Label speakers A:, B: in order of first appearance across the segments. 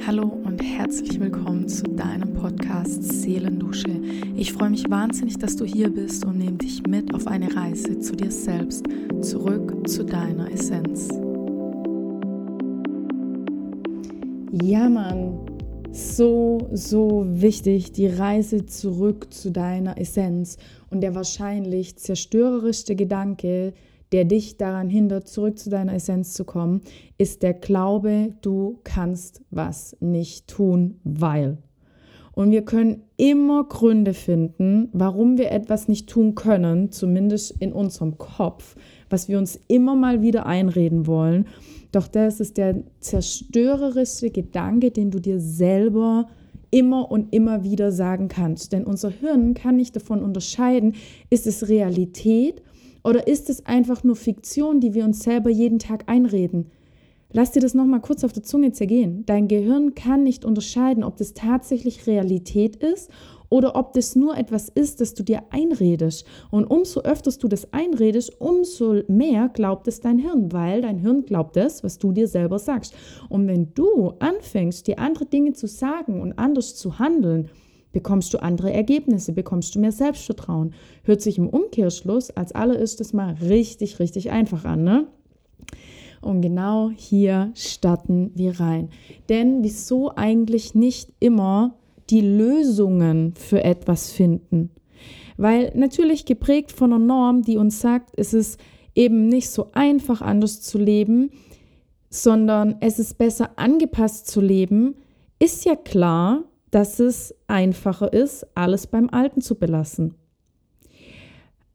A: Hallo und herzlich willkommen zu deinem Podcast Seelendusche. Ich freue mich wahnsinnig, dass du hier bist und nehme dich mit auf eine Reise zu dir selbst, zurück zu deiner Essenz. Ja, Mann, so, so wichtig, die Reise zurück zu deiner Essenz und der wahrscheinlich zerstörerischste Gedanke, der dich daran hindert, zurück zu deiner Essenz zu kommen, ist der Glaube, du kannst was nicht tun, weil. Und wir können immer Gründe finden, warum wir etwas nicht tun können, zumindest in unserem Kopf, was wir uns immer mal wieder einreden wollen. Doch das ist der zerstörerischste Gedanke, den du dir selber immer und immer wieder sagen kannst. Denn unser Hirn kann nicht davon unterscheiden, ist es Realität oder ist es einfach nur Fiktion, die wir uns selber jeden Tag einreden? Lass dir das nochmal kurz auf der Zunge zergehen. Dein Gehirn kann nicht unterscheiden, ob das tatsächlich Realität ist oder ob das nur etwas ist, das du dir einredest. Und umso öfter du das einredest, umso mehr glaubt es dein Hirn, weil dein Hirn glaubt das, was du dir selber sagst. Und wenn du anfängst, dir andere Dinge zu sagen und anders zu handeln, bekommst du andere Ergebnisse, bekommst du mehr Selbstvertrauen. Hört sich im Umkehrschluss als allererstes mal richtig, richtig einfach an, ne? Und genau hier starten wir rein. Denn wieso eigentlich nicht immer die Lösungen für etwas finden? Weil natürlich geprägt von einer Norm, die uns sagt, es ist eben nicht so einfach anders zu leben, sondern es ist besser angepasst zu leben, ist ja klar, dass es einfacher ist, alles beim Alten zu belassen.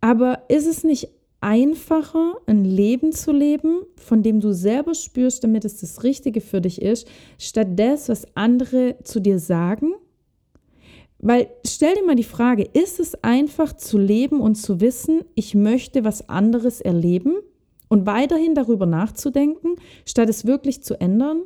A: Aber ist es nicht einfacher, ein Leben zu leben, von dem du selber spürst, damit es das Richtige für dich ist, statt das, was andere zu dir sagen? Weil stell dir mal die Frage, ist es einfach zu leben und zu wissen, ich möchte was anderes erleben und weiterhin darüber nachzudenken, statt es wirklich zu ändern?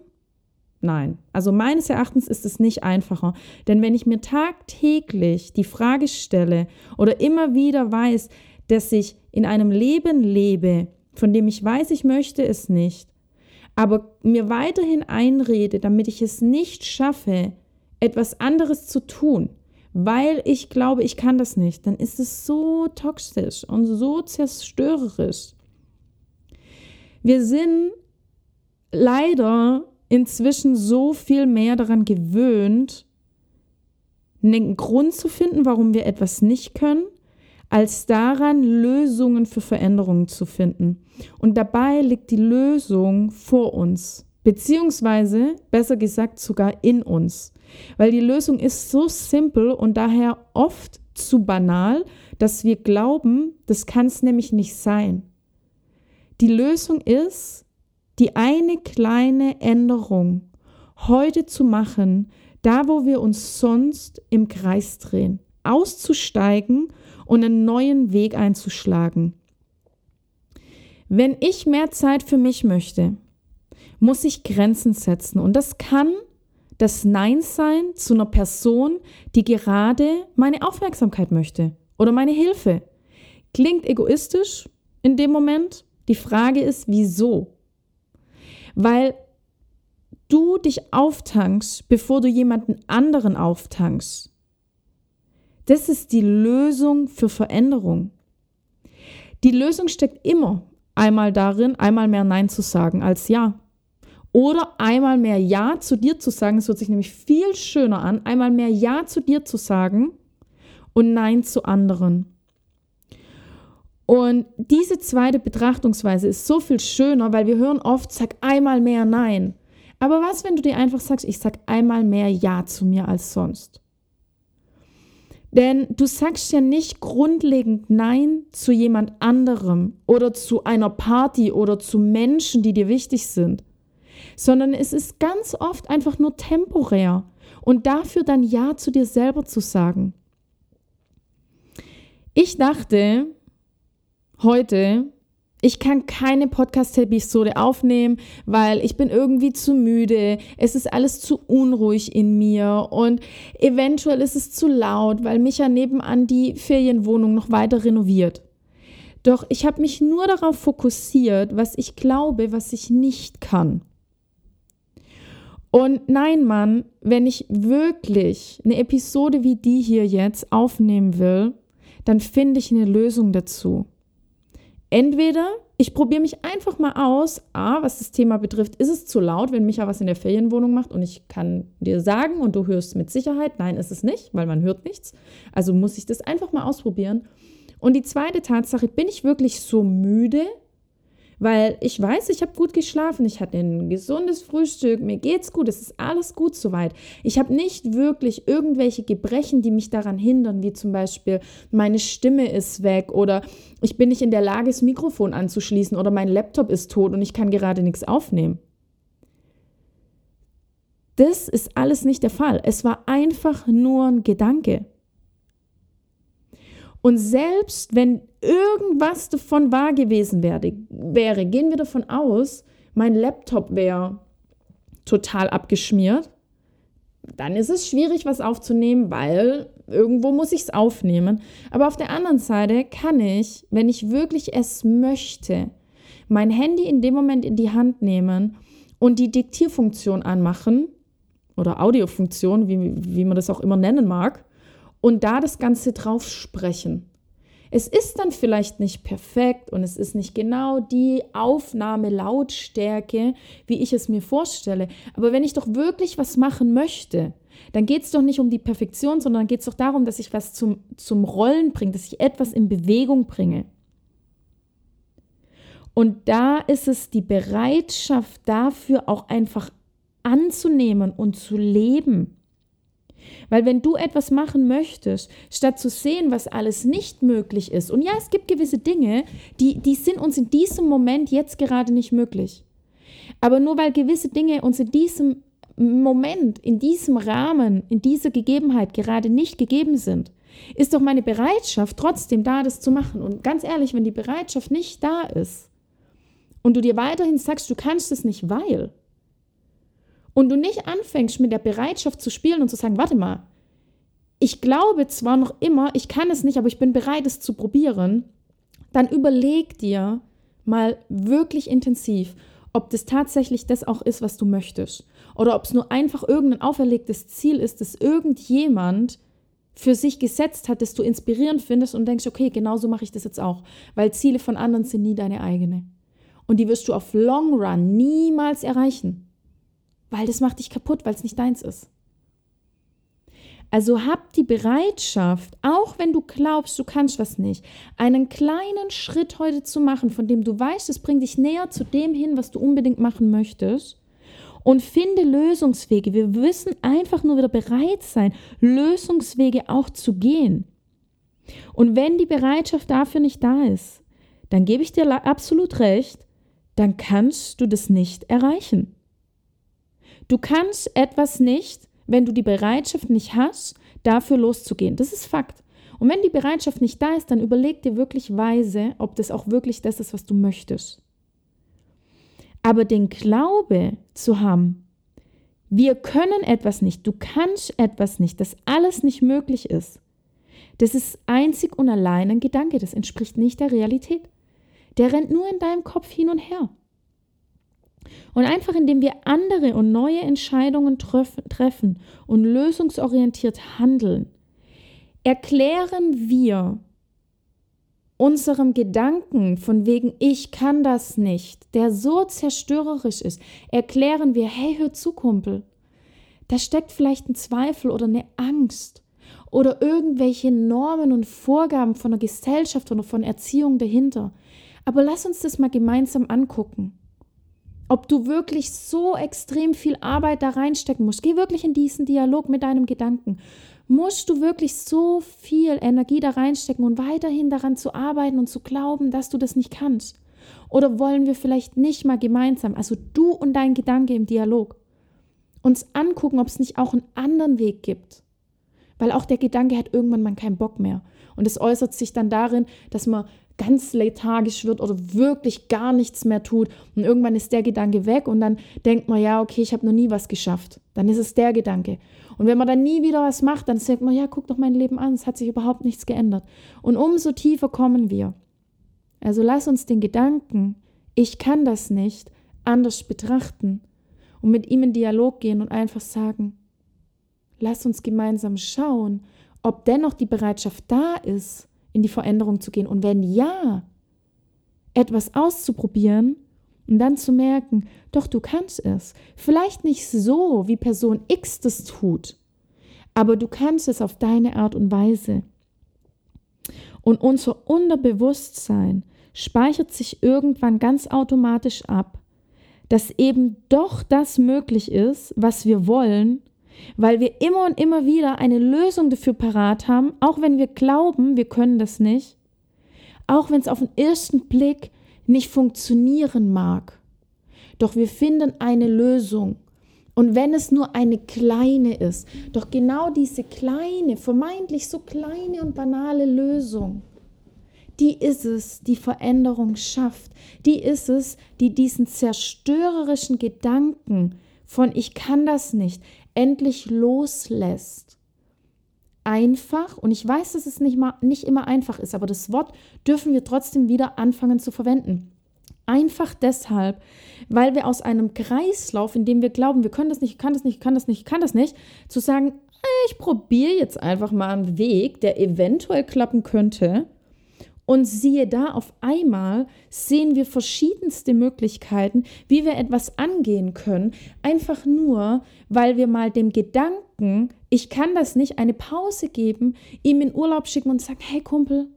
A: Nein. Also meines Erachtens ist es nicht einfacher. Denn wenn ich mir tagtäglich die Frage stelle oder immer wieder weiß, dass ich in einem Leben lebe, von dem ich weiß, ich möchte es nicht, aber mir weiterhin einrede, damit ich es nicht schaffe, etwas anderes zu tun, weil ich glaube, ich kann das nicht, dann ist es so toxisch und so zerstörerisch. Wir sind leider inzwischen so viel mehr daran gewöhnt, einen Grund zu finden, warum wir etwas nicht können, als daran, Lösungen für Veränderungen zu finden. Und dabei liegt die Lösung vor uns, beziehungsweise, besser gesagt, sogar in uns. Weil die Lösung ist so simpel und daher oft zu banal, dass wir glauben, das kann es nämlich nicht sein. Die Lösung ist, die eine kleine Änderung heute zu machen, da wo wir uns sonst im Kreis drehen, auszusteigen und einen neuen Weg einzuschlagen. Wenn ich mehr Zeit für mich möchte, muss ich Grenzen setzen und das kann das Nein sein zu einer Person, die gerade meine Aufmerksamkeit möchte oder meine Hilfe. Klingt egoistisch in dem Moment. Die Frage ist, wieso? Weil du dich auftankst, bevor du jemanden anderen auftankst. Das ist die Lösung für Veränderung. Die Lösung steckt immer einmal darin, einmal mehr Nein zu sagen als Ja. Oder einmal mehr Ja zu dir zu sagen, es hört sich nämlich viel schöner an, einmal mehr Ja zu dir zu sagen und Nein zu anderen. Und diese zweite Betrachtungsweise ist so viel schöner, weil wir hören oft, sag einmal mehr Nein. Aber was, wenn du dir einfach sagst, ich sag einmal mehr Ja zu mir als sonst? Denn du sagst ja nicht grundlegend Nein zu jemand anderem oder zu einer Party oder zu Menschen, die dir wichtig sind, sondern es ist ganz oft einfach nur temporär und dafür dann Ja zu dir selber zu sagen. Ich dachte, heute, ich kann keine Podcast-Episode aufnehmen, weil ich bin irgendwie zu müde. Es ist alles zu unruhig in mir und eventuell ist es zu laut, weil Micha nebenan die Ferienwohnung noch weiter renoviert. Doch ich habe mich nur darauf fokussiert, was ich glaube, was ich nicht kann. Und nein, Mann, wenn ich wirklich eine Episode wie die hier jetzt aufnehmen will, dann finde ich eine Lösung dazu. Entweder ich probiere mich einfach mal aus. A, was das Thema betrifft, ist es zu laut, wenn Micha was in der Ferienwohnung macht und ich kann dir sagen und du hörst mit Sicherheit, nein, ist es nicht, weil man hört nichts. Also muss ich das einfach mal ausprobieren. Und die zweite Tatsache, bin ich wirklich so müde, weil ich weiß, ich habe gut geschlafen, ich hatte ein gesundes Frühstück, mir geht's gut, es ist alles gut soweit. Ich habe nicht wirklich irgendwelche Gebrechen, die mich daran hindern, wie zum Beispiel meine Stimme ist weg oder ich bin nicht in der Lage, das Mikrofon anzuschließen oder mein Laptop ist tot und ich kann gerade nichts aufnehmen. Das ist alles nicht der Fall. Es war einfach nur ein Gedanke. Und selbst wenn irgendwas davon wahr gewesen wäre, wäre, gehen wir davon aus, mein Laptop wäre total abgeschmiert, dann ist es schwierig, was aufzunehmen, weil irgendwo muss ich es aufnehmen. Aber auf der anderen Seite kann ich, wenn ich wirklich es möchte, mein Handy in dem Moment in die Hand nehmen und die Diktierfunktion anmachen oder Audiofunktion, wie, wie man das auch immer nennen mag, und da das Ganze drauf sprechen. Es ist dann vielleicht nicht perfekt und es ist nicht genau die Aufnahmelautstärke, wie ich es mir vorstelle. Aber wenn ich doch wirklich was machen möchte, dann geht es doch nicht um die Perfektion, sondern geht es doch darum, dass ich was zum, zum Rollen bringe, dass ich etwas in Bewegung bringe. Und da ist es die Bereitschaft dafür auch einfach anzunehmen und zu leben. Weil wenn du etwas machen möchtest, statt zu sehen, was alles nicht möglich ist, und ja, es gibt gewisse Dinge, die, die sind uns in diesem Moment jetzt gerade nicht möglich. Aber nur weil gewisse Dinge uns in diesem Moment, in diesem Rahmen, in dieser Gegebenheit gerade nicht gegeben sind, ist doch meine Bereitschaft trotzdem da, das zu machen. Und ganz ehrlich, wenn die Bereitschaft nicht da ist und du dir weiterhin sagst, du kannst es nicht, weil, und du nicht anfängst mit der Bereitschaft zu spielen und zu sagen, warte mal, ich glaube zwar noch immer, ich kann es nicht, aber ich bin bereit, es zu probieren, dann überleg dir mal wirklich intensiv, ob das tatsächlich das auch ist, was du möchtest. Oder ob es nur einfach irgendein auferlegtes Ziel ist, das irgendjemand für sich gesetzt hat, das du inspirierend findest und denkst, okay, genauso mache ich das jetzt auch. Weil Ziele von anderen sind nie deine eigene. Und die wirst du auf Long Run niemals erreichen weil das macht dich kaputt, weil es nicht deins ist. Also hab die Bereitschaft, auch wenn du glaubst, du kannst was nicht, einen kleinen Schritt heute zu machen, von dem du weißt, es bringt dich näher zu dem hin, was du unbedingt machen möchtest. Und finde Lösungswege. Wir müssen einfach nur wieder bereit sein, Lösungswege auch zu gehen. Und wenn die Bereitschaft dafür nicht da ist, dann gebe ich dir absolut recht, dann kannst du das nicht erreichen. Du kannst etwas nicht, wenn du die Bereitschaft nicht hast, dafür loszugehen. Das ist Fakt. Und wenn die Bereitschaft nicht da ist, dann überleg dir wirklich weise, ob das auch wirklich das ist, was du möchtest. Aber den Glaube zu haben, wir können etwas nicht, du kannst etwas nicht, dass alles nicht möglich ist, das ist einzig und allein ein Gedanke, das entspricht nicht der Realität. Der rennt nur in deinem Kopf hin und her. Und einfach indem wir andere und neue Entscheidungen treffen und lösungsorientiert handeln, erklären wir unserem Gedanken von wegen ich kann das nicht, der so zerstörerisch ist, erklären wir, hey, hör zu, Kumpel, da steckt vielleicht ein Zweifel oder eine Angst oder irgendwelche Normen und Vorgaben von der Gesellschaft oder von Erziehung dahinter. Aber lass uns das mal gemeinsam angucken ob du wirklich so extrem viel Arbeit da reinstecken musst. Geh wirklich in diesen Dialog mit deinem Gedanken. Musst du wirklich so viel Energie da reinstecken und weiterhin daran zu arbeiten und zu glauben, dass du das nicht kannst? Oder wollen wir vielleicht nicht mal gemeinsam, also du und dein Gedanke im Dialog, uns angucken, ob es nicht auch einen anderen Weg gibt? Weil auch der Gedanke hat irgendwann mal keinen Bock mehr. Und es äußert sich dann darin, dass man ganz lethargisch wird oder wirklich gar nichts mehr tut. Und irgendwann ist der Gedanke weg und dann denkt man, ja, okay, ich habe noch nie was geschafft. Dann ist es der Gedanke. Und wenn man dann nie wieder was macht, dann sagt man, ja, guck doch mein Leben an, es hat sich überhaupt nichts geändert. Und umso tiefer kommen wir. Also lass uns den Gedanken, ich kann das nicht, anders betrachten und mit ihm in Dialog gehen und einfach sagen, lass uns gemeinsam schauen, ob dennoch die Bereitschaft da ist, in die Veränderung zu gehen. Und wenn ja, etwas auszuprobieren und dann zu merken, doch du kannst es. Vielleicht nicht so, wie Person X das tut, aber du kannst es auf deine Art und Weise. Und unser Unterbewusstsein speichert sich irgendwann ganz automatisch ab, dass eben doch das möglich ist, was wir wollen, weil wir immer und immer wieder eine Lösung dafür parat haben, auch wenn wir glauben, wir können das nicht, auch wenn es auf den ersten Blick nicht funktionieren mag. Doch wir finden eine Lösung. Und wenn es nur eine kleine ist, doch genau diese kleine, vermeintlich so kleine und banale Lösung, die ist es, die Veränderung schafft. Die ist es, die diesen zerstörerischen Gedanken von ich kann das nicht endlich loslässt. Einfach, und ich weiß, dass es nicht, mal, nicht immer einfach ist, aber das Wort dürfen wir trotzdem wieder anfangen zu verwenden. Einfach deshalb, weil wir aus einem Kreislauf, in dem wir glauben, wir können das nicht, ich kann das nicht, ich kann das nicht, ich kann das nicht, zu sagen, ich probiere jetzt einfach mal einen Weg, der eventuell klappen könnte. Und siehe da, auf einmal sehen wir verschiedenste Möglichkeiten, wie wir etwas angehen können, einfach nur, weil wir mal dem Gedanken, ich kann das nicht, eine Pause geben, ihm in Urlaub schicken und sagen, hey Kumpel,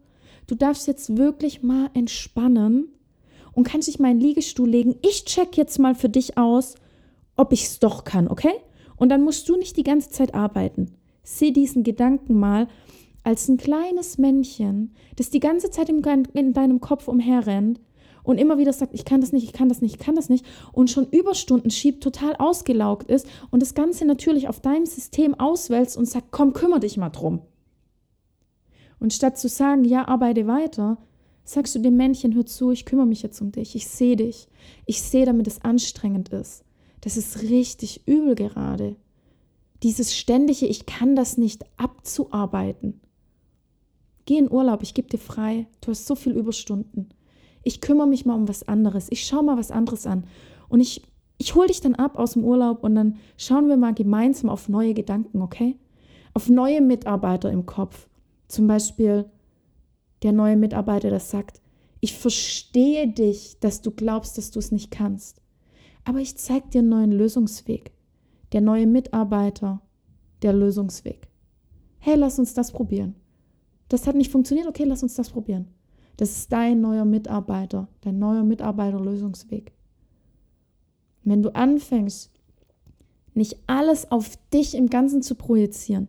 A: du darfst jetzt wirklich mal entspannen und kannst dich mal in den Liegestuhl legen. Ich check jetzt mal für dich aus, ob ich es doch kann, okay? Und dann musst du nicht die ganze Zeit arbeiten. Seh diesen Gedanken mal als ein kleines Männchen, das die ganze Zeit in deinem Kopf umherrennt und immer wieder sagt, ich kann das nicht, ich kann das nicht, ich kann das nicht und schon Überstunden schiebt, total ausgelaugt ist und das Ganze natürlich auf deinem System auswälzt und sagt, komm, kümmere dich mal drum. Und statt zu sagen, ja, arbeite weiter, sagst du dem Männchen, hör zu, ich kümmere mich jetzt um dich, ich sehe dich. Ich sehe, damit es anstrengend ist. Das ist richtig übel gerade. Dieses ständige, ich kann das nicht abzuarbeiten. Geh in Urlaub, ich gebe dir frei, du hast so viel Überstunden. Ich kümmere mich mal um was anderes, ich schaue mal was anderes an. Und ich, ich hole dich dann ab aus dem Urlaub und dann schauen wir mal gemeinsam auf neue Gedanken, okay? Auf neue Mitarbeiter im Kopf. Zum Beispiel, der neue Mitarbeiter, der sagt, ich verstehe dich, dass du glaubst, dass du es nicht kannst. Aber ich zeige dir einen neuen Lösungsweg. Der neue Mitarbeiter, der Lösungsweg. Hey, lass uns das probieren. Das hat nicht funktioniert, okay, lass uns das probieren. Das ist dein neuer Mitarbeiter, dein neuer Mitarbeiterlösungsweg. Wenn du anfängst, nicht alles auf dich im Ganzen zu projizieren,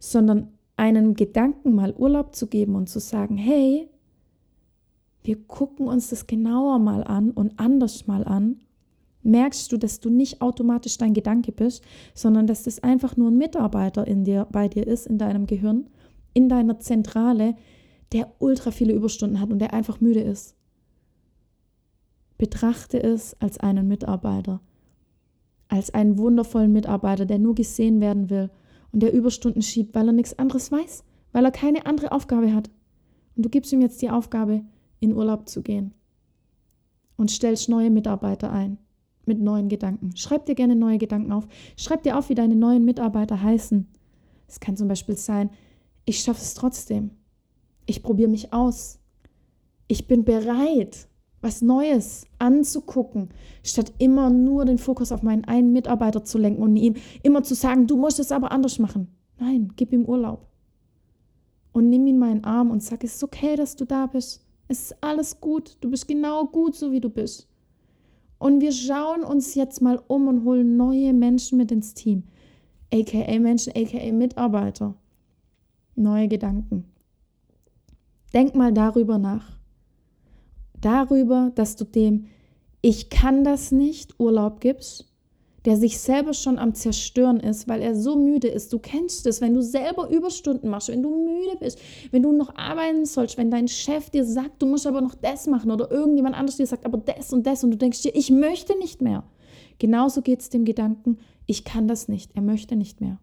A: sondern einen Gedanken mal Urlaub zu geben und zu sagen, hey, wir gucken uns das genauer mal an und anders mal an, merkst du, dass du nicht automatisch dein Gedanke bist, sondern dass das einfach nur ein Mitarbeiter in dir, bei dir ist, in deinem Gehirn, in deiner Zentrale, der ultra viele Überstunden hat und der einfach müde ist. Betrachte es als einen Mitarbeiter, als einen wundervollen Mitarbeiter, der nur gesehen werden will und der Überstunden schiebt, weil er nichts anderes weiß, weil er keine andere Aufgabe hat. Und du gibst ihm jetzt die Aufgabe, in Urlaub zu gehen und stellst neue Mitarbeiter ein mit neuen Gedanken. Schreib dir gerne neue Gedanken auf. Schreib dir auf, wie deine neuen Mitarbeiter heißen. Es kann zum Beispiel sein, ich schaffe es trotzdem. Ich probiere mich aus. Ich bin bereit, was Neues anzugucken, statt immer nur den Fokus auf meinen einen Mitarbeiter zu lenken und ihm immer zu sagen, du musst es aber anders machen. Nein, gib ihm Urlaub. Und nimm ihn meinen Arm und sag, es ist okay, dass du da bist. Es ist alles gut. Du bist genau gut, so wie du bist. Und wir schauen uns jetzt mal um und holen neue Menschen mit ins Team. AKA Menschen, AKA Mitarbeiter. Neue Gedanken. Denk mal darüber nach darüber, dass du dem Ich kann das nicht Urlaub gibst, der sich selber schon am Zerstören ist, weil er so müde ist. Du kennst es, wenn du selber Überstunden machst, wenn du müde bist, wenn du noch arbeiten sollst, wenn dein Chef dir sagt, du musst aber noch das machen oder irgendjemand anderes dir sagt, aber das und das und du denkst dir, ich möchte nicht mehr. Genauso geht es dem Gedanken, ich kann das nicht, er möchte nicht mehr.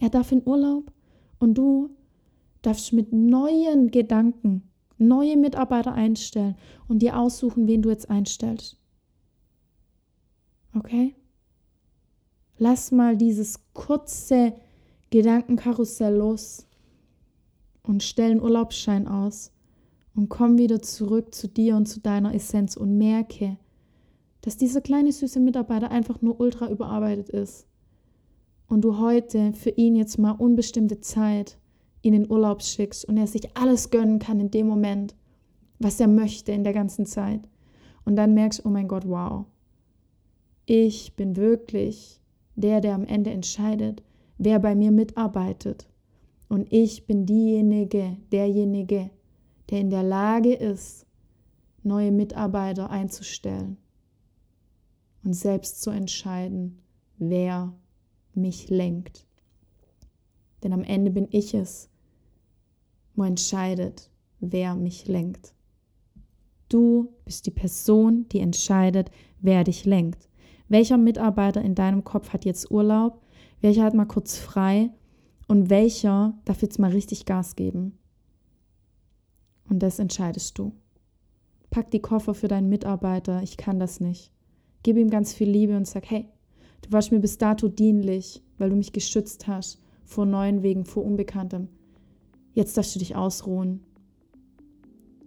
A: Er darf in Urlaub und du darfst mit neuen Gedanken neue Mitarbeiter einstellen und dir aussuchen, wen du jetzt einstellst. Okay? Lass mal dieses kurze Gedankenkarussell los und stell einen Urlaubsschein aus und komm wieder zurück zu dir und zu deiner Essenz und merke, dass dieser kleine süße Mitarbeiter einfach nur ultra überarbeitet ist und du heute für ihn jetzt mal unbestimmte Zeit in den Urlaub schickst und er sich alles gönnen kann in dem Moment, was er möchte in der ganzen Zeit. Und dann merkst, oh mein Gott, wow, ich bin wirklich der, der am Ende entscheidet, wer bei mir mitarbeitet. Und ich bin diejenige, derjenige, der in der Lage ist, neue Mitarbeiter einzustellen und selbst zu entscheiden, wer mich lenkt. Denn am Ende bin ich es, wo entscheidet, wer mich lenkt. Du bist die Person, die entscheidet, wer dich lenkt. Welcher Mitarbeiter in deinem Kopf hat jetzt Urlaub? Welcher hat mal kurz frei? Und welcher darf jetzt mal richtig Gas geben? Und das entscheidest du. Pack die Koffer für deinen Mitarbeiter. Ich kann das nicht. Gib ihm ganz viel Liebe und sag, hey, du warst mir bis dato dienlich, weil du mich geschützt hast vor neuen Wegen, vor Unbekanntem. Jetzt darfst du dich ausruhen.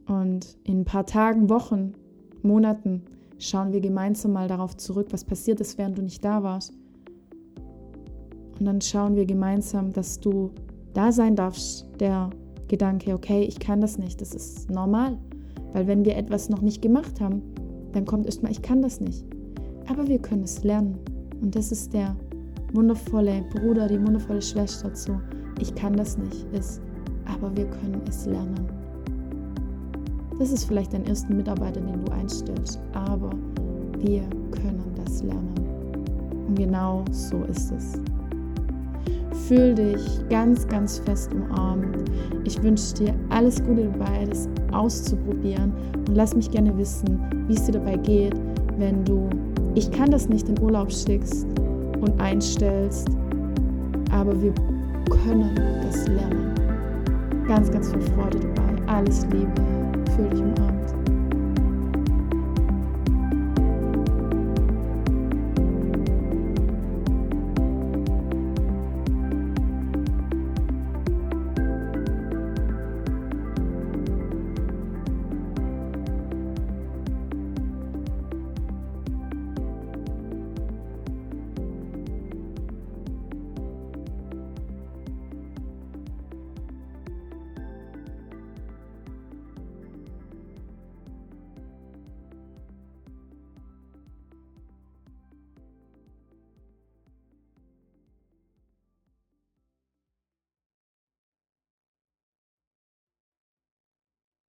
A: Und in ein paar Tagen, Wochen, Monaten schauen wir gemeinsam mal darauf zurück, was passiert ist, während du nicht da warst. Und dann schauen wir gemeinsam, dass du da sein darfst, der Gedanke, okay, ich kann das nicht, das ist normal. Weil wenn wir etwas noch nicht gemacht haben, dann kommt erstmal, ich kann das nicht. Aber wir können es lernen. Und das ist der wundervolle Bruder, die wundervolle Schwester zu, ich kann das nicht, ist, aber wir können es lernen. Das ist vielleicht dein erster Mitarbeiter, den du einstellst, aber wir können das lernen. Und genau so ist es. Fühl dich ganz, ganz fest umarmt. Ich wünsche dir alles Gute dabei, das auszuprobieren. Und lass mich gerne wissen, wie es dir dabei geht, wenn du Ich kann das nicht in Urlaub schickst und einstellst. Aber wir können das lernen. Ganz, ganz viel Freude dabei. Alles Liebe. Fühl dich umarmt.